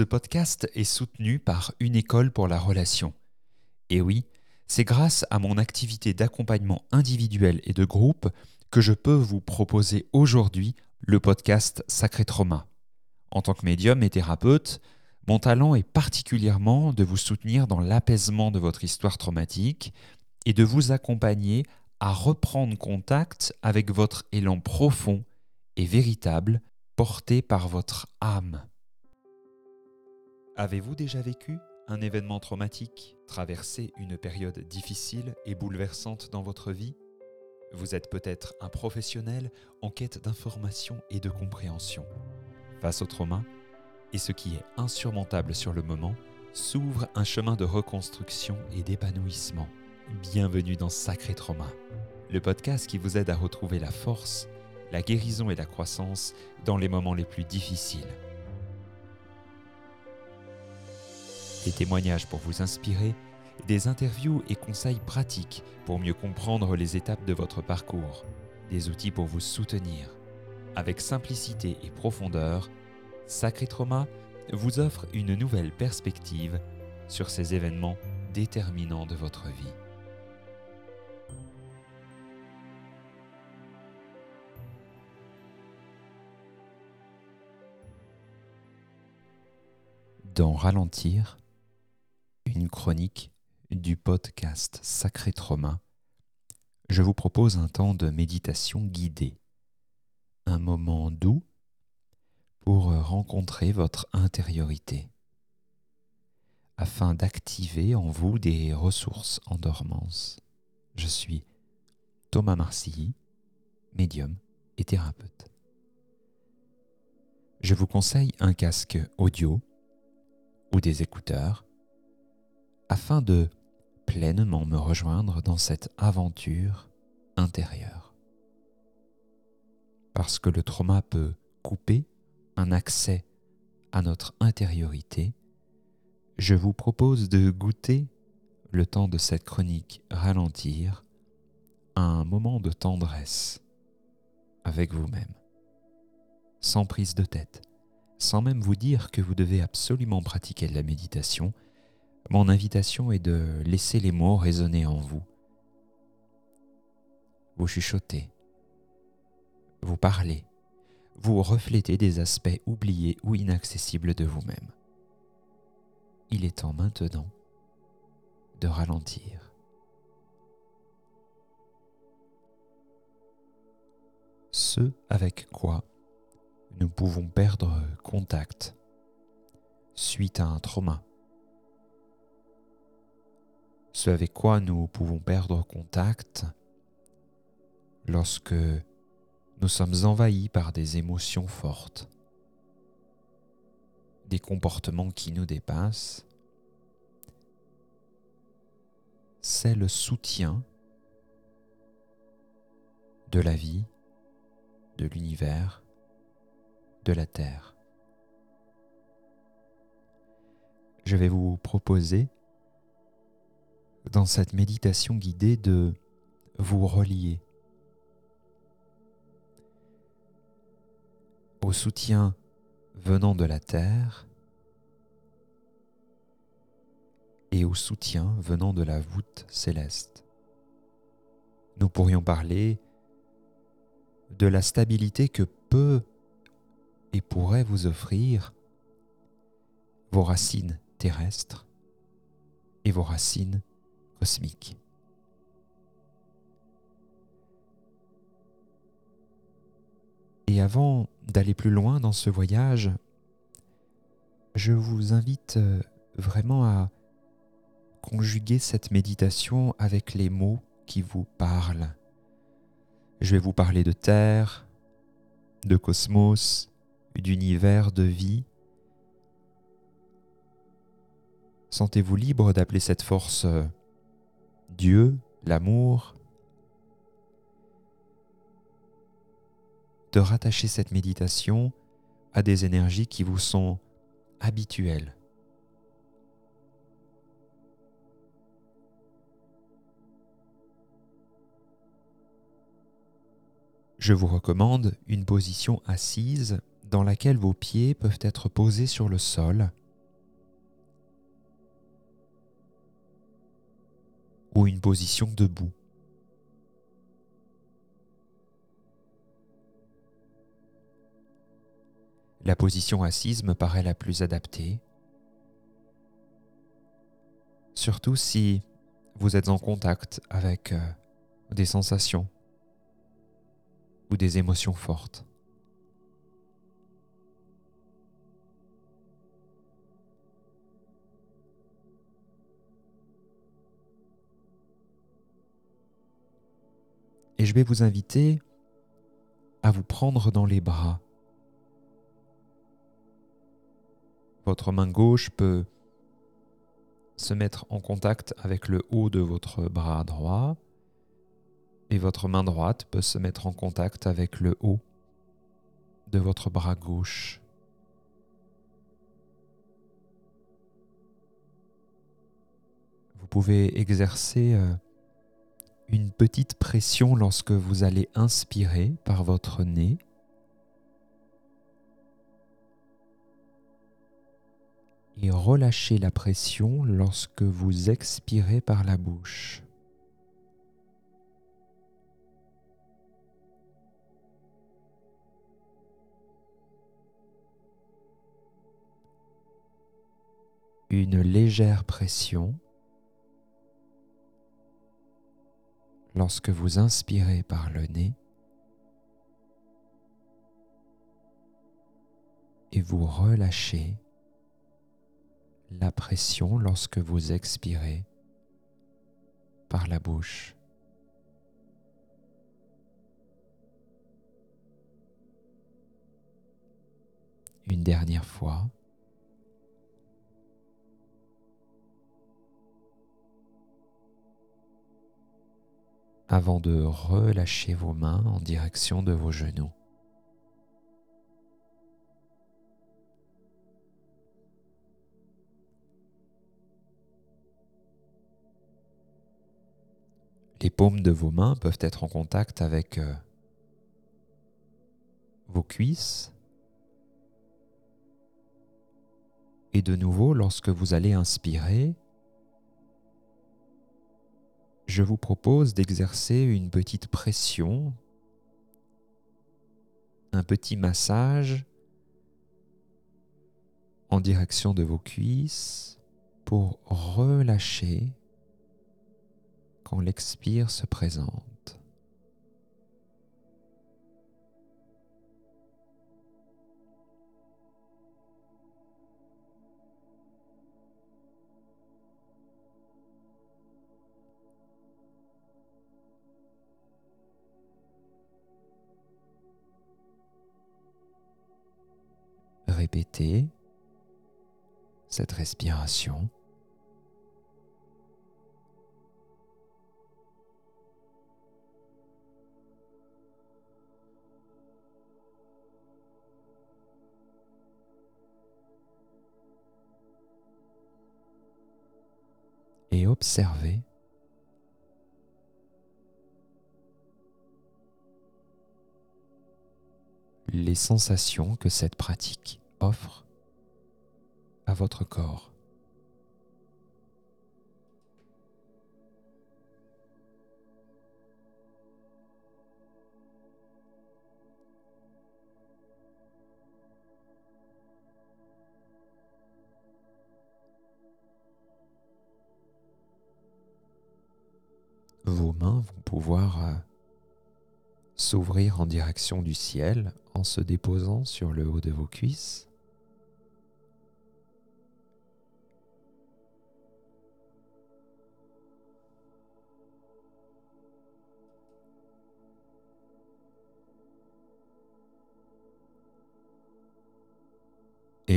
Ce podcast est soutenu par une école pour la relation. Et oui, c'est grâce à mon activité d'accompagnement individuel et de groupe que je peux vous proposer aujourd'hui le podcast Sacré Trauma. En tant que médium et thérapeute, mon talent est particulièrement de vous soutenir dans l'apaisement de votre histoire traumatique et de vous accompagner à reprendre contact avec votre élan profond et véritable porté par votre âme. Avez-vous déjà vécu un événement traumatique, traversé une période difficile et bouleversante dans votre vie? Vous êtes peut-être un professionnel en quête d'information et de compréhension. Face au trauma, et ce qui est insurmontable sur le moment, s'ouvre un chemin de reconstruction et d'épanouissement. Bienvenue dans Sacré Trauma, le podcast qui vous aide à retrouver la force, la guérison et la croissance dans les moments les plus difficiles. Des témoignages pour vous inspirer, des interviews et conseils pratiques pour mieux comprendre les étapes de votre parcours, des outils pour vous soutenir. Avec simplicité et profondeur, Sacré Trauma vous offre une nouvelle perspective sur ces événements déterminants de votre vie. Dans Ralentir, chronique du podcast Sacré Trauma, je vous propose un temps de méditation guidée, un moment doux pour rencontrer votre intériorité, afin d'activer en vous des ressources en dormance. Je suis Thomas Marcilly, médium et thérapeute. Je vous conseille un casque audio ou des écouteurs afin de pleinement me rejoindre dans cette aventure intérieure. Parce que le trauma peut couper un accès à notre intériorité, je vous propose de goûter le temps de cette chronique ralentir un moment de tendresse avec vous-même, sans prise de tête, sans même vous dire que vous devez absolument pratiquer la méditation, mon invitation est de laisser les mots résonner en vous. Vous chuchotez, vous parlez, vous reflétez des aspects oubliés ou inaccessibles de vous-même. Il est temps maintenant de ralentir. Ce avec quoi nous pouvons perdre contact suite à un trauma. Ce avec quoi nous pouvons perdre contact lorsque nous sommes envahis par des émotions fortes, des comportements qui nous dépassent. C'est le soutien de la vie, de l'univers, de la Terre. Je vais vous proposer dans cette méditation guidée de vous relier au soutien venant de la terre et au soutien venant de la voûte céleste. Nous pourrions parler de la stabilité que peut et pourrait vous offrir vos racines terrestres et vos racines Et avant d'aller plus loin dans ce voyage, je vous invite euh, vraiment à conjuguer cette méditation avec les mots qui vous parlent. Je vais vous parler de terre, de cosmos, d'univers, de vie. Sentez-vous libre d'appeler cette force euh, Dieu, l'amour, de rattacher cette méditation à des énergies qui vous sont habituelles. Je vous recommande une position assise dans laquelle vos pieds peuvent être posés sur le sol une position debout. La position assise me paraît la plus adaptée, surtout si vous êtes en contact avec euh, des sensations ou des émotions fortes. Je vais vous inviter à vous prendre dans les bras. Votre main gauche peut se mettre en contact avec le haut de votre bras droit et votre main droite peut se mettre en contact avec le haut de votre bras gauche. Vous pouvez exercer euh, une petite pression lorsque vous allez inspirer par votre nez et relâchez la pression lorsque vous expirez par la bouche. Une légère pression lorsque vous inspirez par le nez et vous relâchez la pression lorsque vous expirez par la bouche. Une dernière fois. Avant de relâcher vos mains en direction de vos genoux. Les paumes de vos mains peuvent être en contact avec euh, vos cuisses. Et de nouveau, lorsque vous allez inspirer, je vous propose d'exercer une petite pression, un petit massage en direction de vos cuisses pour relâcher quand l'expire se présente. Cette respiration. et observez les sensations que cette pratique offre à votre corps. vos mains vont pouvoir euh, s'ouvrir en direction du ciel en se déposant sur le haut de vos cuisses.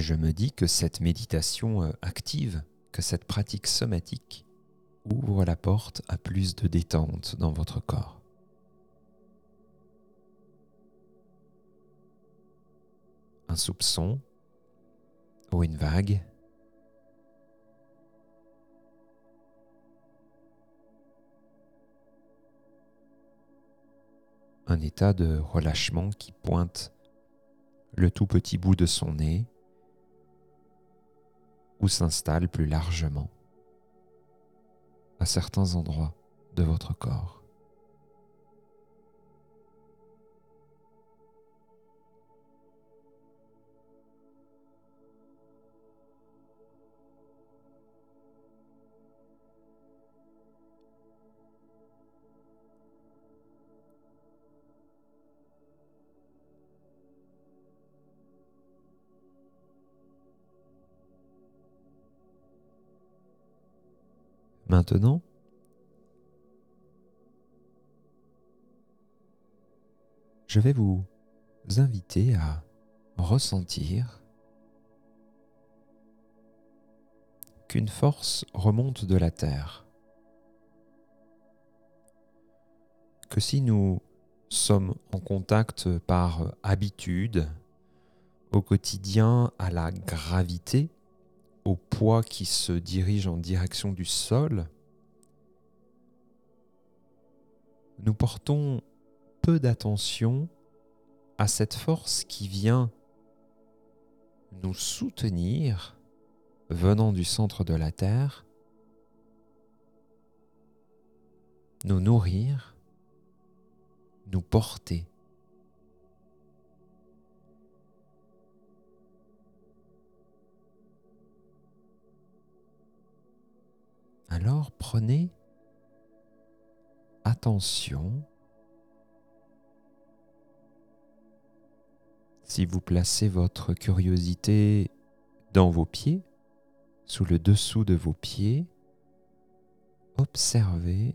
Et je me dis que cette méditation euh, active, que cette pratique somatique ouvre la porte à plus de détente dans votre corps. Un soupçon ou une vague. Un état de relâchement qui pointe le tout petit bout de son nez ou s'installe plus largement à certains endroits de votre corps. Maintenant, je vais vous inviter à ressentir qu'une force remonte de la Terre. Que si nous sommes en contact par habitude, au quotidien, à la gravité, au poids qui se dirige en direction du sol, nous portons peu d'attention à cette force qui vient nous soutenir venant du centre de la Terre, nous nourrir, nous porter. Alors prenez attention si vous placez votre curiosité dans vos pieds, sous le dessous de vos pieds, observez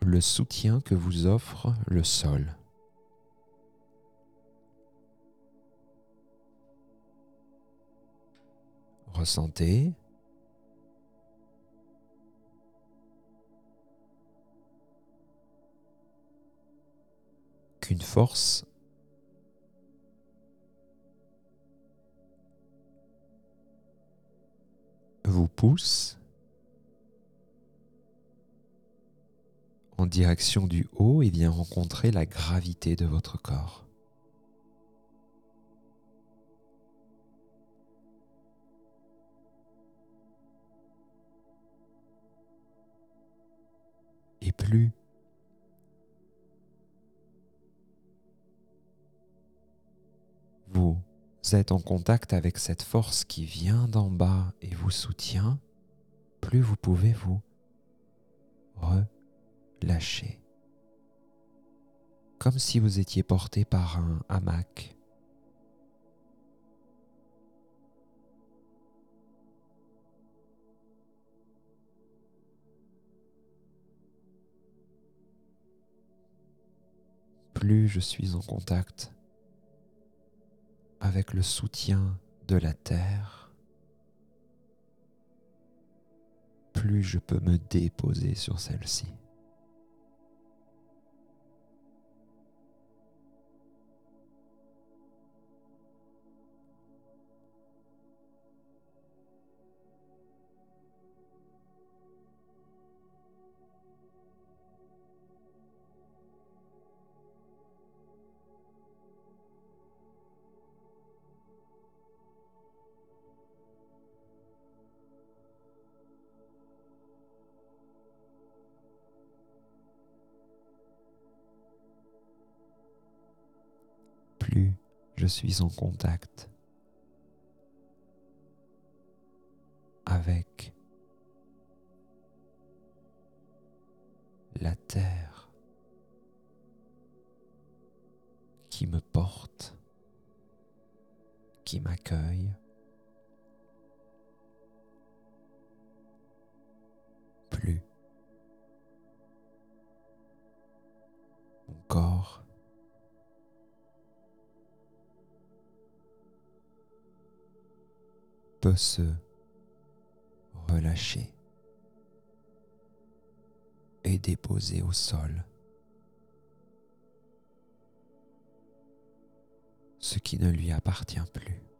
le soutien que vous offre le sol. Ressentez. qu'une force vous pousse en direction du haut et vient rencontrer la gravité de votre corps. Plus. Vous êtes en contact avec cette force qui vient d'en bas et vous soutient, plus vous pouvez vous relâcher. Comme si vous étiez porté par un hamac plus je suis en contact avec le soutien de la terre, plus je peux me déposer sur celle-ci. Je suis en contact avec la terre qui me porte, qui m'accueille. Plus mon corps peut se relâcher et déposer au sol ce qui ne lui appartient plus.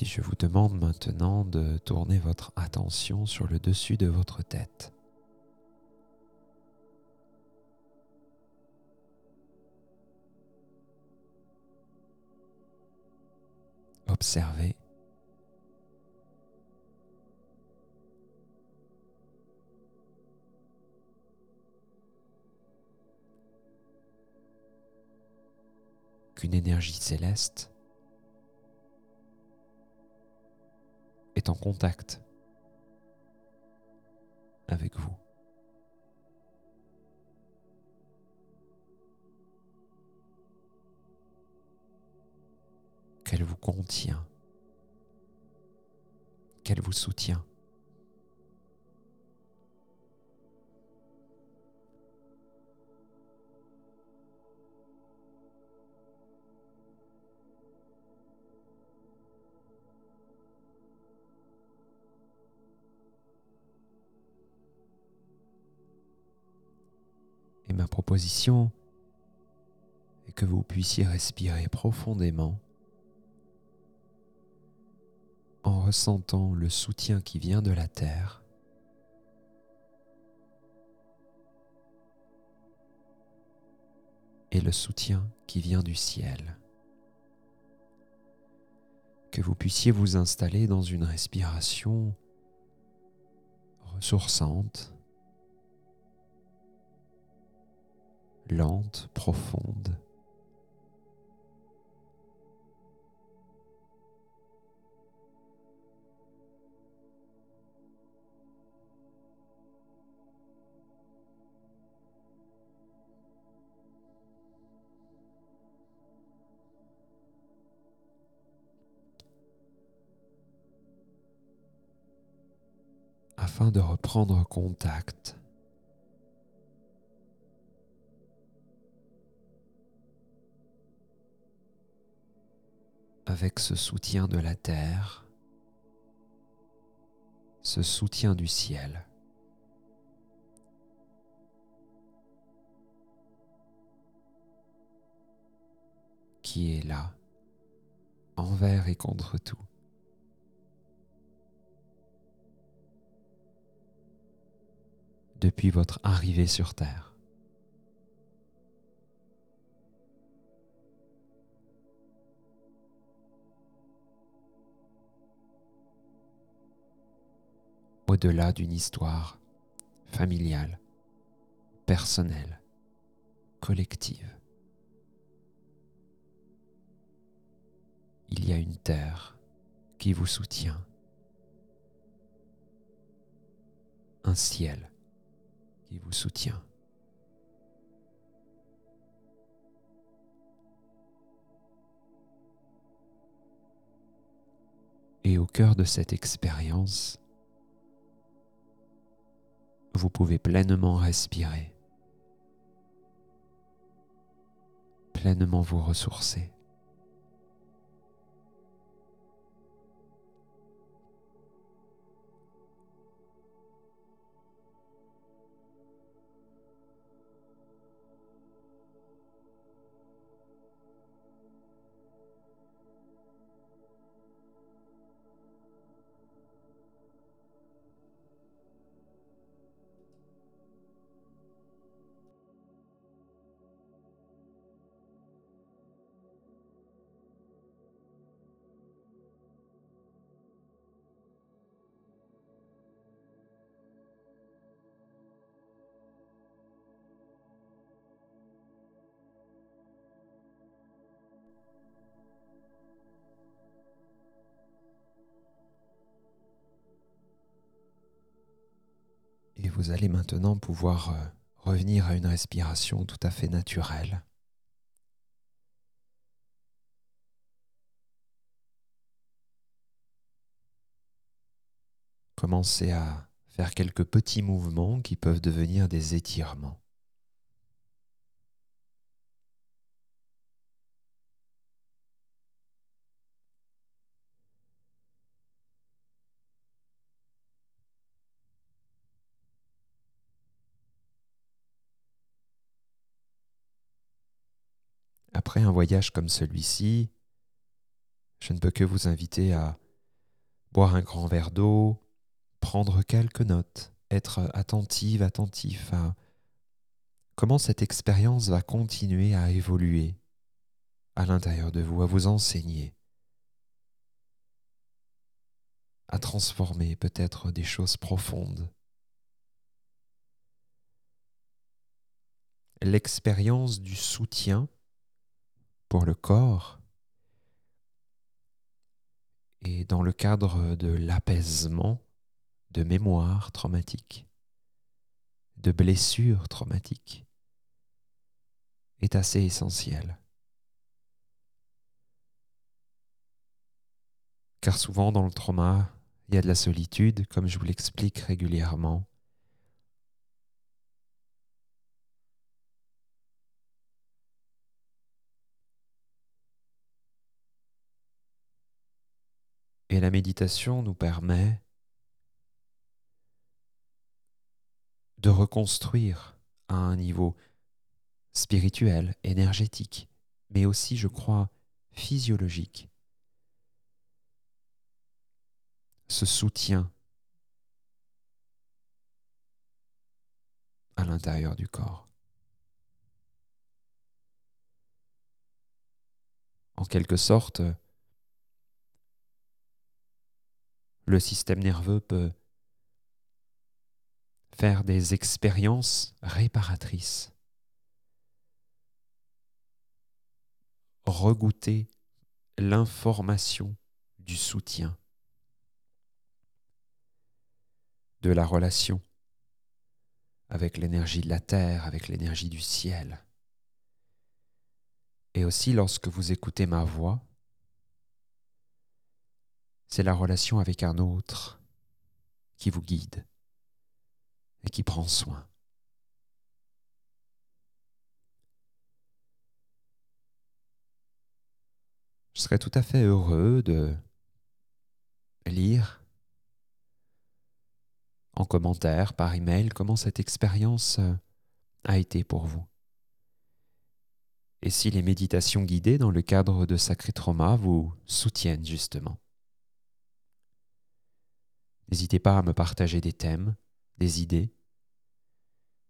Si je vous demande maintenant de tourner votre attention sur le dessus de votre tête, observez. Qu'une énergie céleste est en contact avec vous. Qu'elle vous contient, qu'elle vous soutient. Ma proposition est que vous puissiez respirer profondément en ressentant le soutien qui vient de la terre et le soutien qui vient du ciel. Que vous puissiez vous installer dans une respiration ressourçante lente, profonde. afin de reprendre contact avec ce soutien de la terre, ce soutien du ciel. qui est là, envers et contre tout. Depuis votre arrivée sur Terre. Au-delà d'une histoire familiale, personnelle, collective. Il y a une terre qui vous soutient, un ciel qui vous soutient. Et au cœur de cette expérience, vous pouvez pleinement respirer, pleinement vous ressourcer. Vous allez maintenant pouvoir euh, revenir à une respiration tout à fait naturelle. Commencez à faire quelques petits mouvements qui peuvent devenir des étirements. Après un comme celui-ci, je ne peux que vous inviter à boire un grand verre d'eau, prendre quelques notes, être attentive, attentif à comment cette expérience va continuer à évoluer à l'intérieur de vous, à vous enseigner, à transformer peut-être des choses profondes. L'expérience du soutien pour le corps et dans le cadre de l'apaisement de mémoires traumatiques, de blessures traumatiques, est assez essentiel. Car souvent dans le trauma, il y a de la solitude, comme je vous l'explique régulièrement. Et la méditation nous permet de reconstruire à un niveau spirituel, énergétique, mais aussi, je crois, physiologique. Ce soutien à l'intérieur du corps. En quelque sorte, le système nerveux peut faire des expériences réparatrices, regoûter l'information du soutien, de la relation avec l'énergie de la terre, avec l'énergie du ciel. Et aussi lorsque vous écoutez ma voix, c'est la relation avec un autre qui vous guide et qui prend soin. Je serais tout à fait heureux de lire en commentaire, par email, comment cette expérience euh, a été pour vous. Et si les méditations guidées dans le cadre de Sacré Trauma vous soutiennent justement. N'hésitez pas à me partager des thèmes, des idées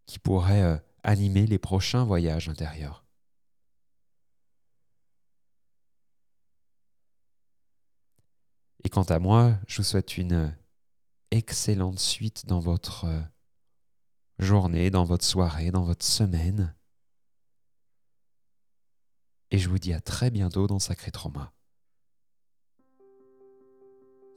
qui pourraient euh, animer les prochains voyages intérieurs. Et quant à moi, je vous souhaite une excellente suite dans votre euh, journée, dans votre soirée, dans votre semaine. Et je vous dis à très bientôt dans Sacré Trauma.